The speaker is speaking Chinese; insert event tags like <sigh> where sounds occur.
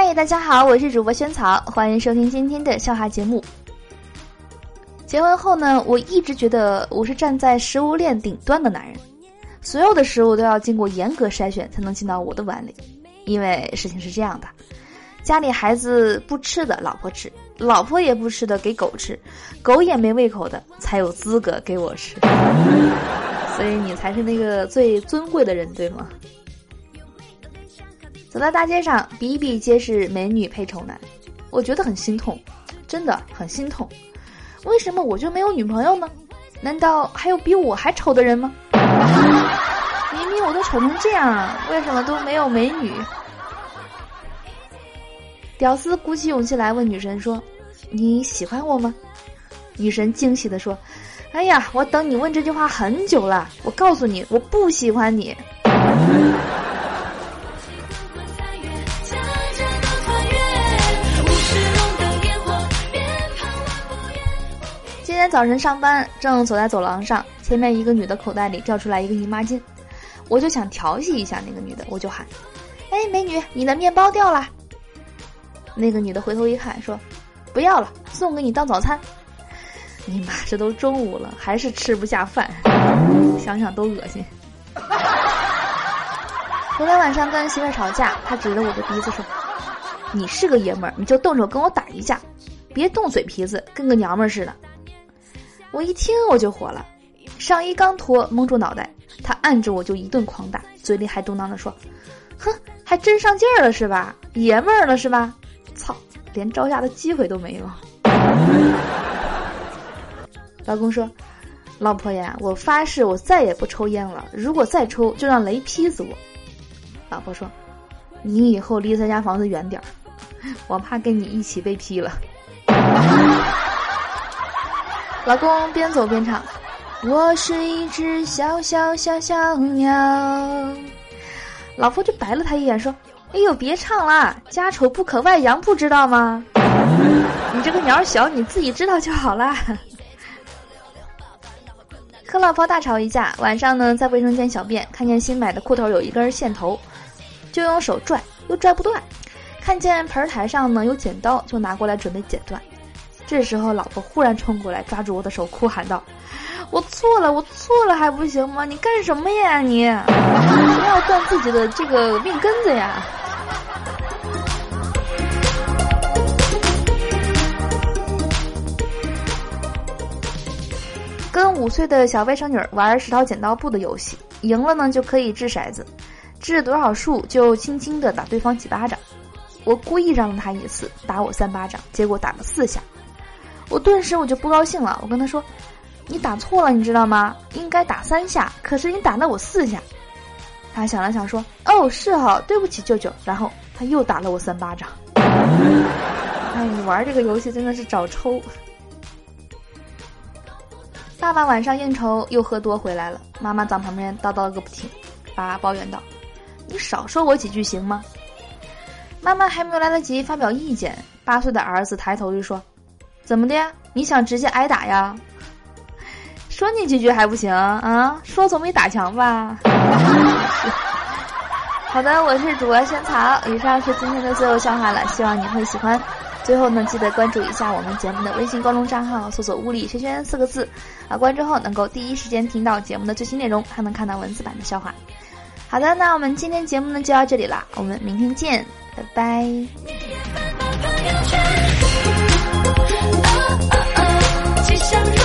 嗨大家好，我是主播萱草，欢迎收听今天的笑话节目。结婚后呢，我一直觉得我是站在食物链顶端的男人，所有的食物都要经过严格筛选才能进到我的碗里。因为事情是这样的，家里孩子不吃的，老婆吃；老婆也不吃的，给狗吃；狗也没胃口的，才有资格给我吃。所以你才是那个最尊贵的人，对吗？走在大街上，比比皆是美女配丑男，我觉得很心痛，真的很心痛。为什么我就没有女朋友呢？难道还有比我还丑的人吗？<laughs> 明明我都丑成这样了，为什么都没有美女？屌丝鼓起勇气来问女神说：“你喜欢我吗？”女神惊喜的说：“哎呀，我等你问这句话很久了。我告诉你，我不喜欢你。”今天早晨上班，正走在走廊上，前面一个女的口袋里掉出来一个姨妈巾，我就想调戏一下那个女的，我就喊：“哎，美女，你的面包掉了。”那个女的回头一看，说：“不要了，送给你当早餐。”你妈，这都中午了，还是吃不下饭，想想都恶心。昨天晚上跟媳妇吵架，她指着我的鼻子说：“你是个爷们儿，你就动手跟我打一架，别动嘴皮子，跟个娘们儿似的。”我一听我就火了，上衣刚脱，蒙住脑袋，他按着我就一顿狂打，嘴里还嘟囔着说：“哼，还真上劲儿了是吧？爷们儿了是吧？操，连招架的机会都没有。<laughs> ”老公说：“老婆呀，我发誓我再也不抽烟了，如果再抽，就让雷劈死我。”老婆说：“你以后离咱家房子远点儿，我怕跟你一起被劈了。” <laughs> 老公边走边唱：“我是一只小小小小鸟。”老婆就白了他一眼，说：“哎呦，别唱了，家丑不可外扬，不知道吗？你这个鸟小，你自己知道就好啦。<laughs> ”和老婆大吵一架，晚上呢，在卫生间小便，看见新买的裤头有一根线头，就用手拽，又拽不断；看见盆台上呢有剪刀，就拿过来准备剪断。这时候，老婆忽然冲过来，抓住我的手，哭喊道：“我错了，我错了，还不行吗？你干什么呀？你不要断自己的这个命根子呀！”跟五岁的小外甥女玩石头剪刀布的游戏，赢了呢就可以掷骰子，掷多少数就轻轻的打对方几巴掌。我故意让了他一次，打我三巴掌，结果打了四下。我顿时我就不高兴了，我跟他说：“你打错了，你知道吗？应该打三下，可是你打了我四下。”他想了想说：“哦，是哈，对不起，舅舅。”然后他又打了我三巴掌。哎，你玩这个游戏真的是找抽。爸爸晚上应酬又喝多回来了，妈妈在旁边叨叨个不停，爸抱怨道：“你少说我几句行吗？”妈妈还没有来得及发表意见，八岁的儿子抬头就说。怎么的？你想直接挨打呀？说你几句还不行啊？说总比打强吧？<laughs> 好的，我是主播萱草，以上是今天的最后笑话了，希望你会喜欢。最后呢，记得关注一下我们节目的微信公众账号，搜索“物理轩轩”四个字，啊，关注后能够第一时间听到节目的最新内容，还能看到文字版的笑话。好的，那我们今天节目呢就到这里了，我们明天见，拜拜。朋友圈。哦哦哦，吉祥。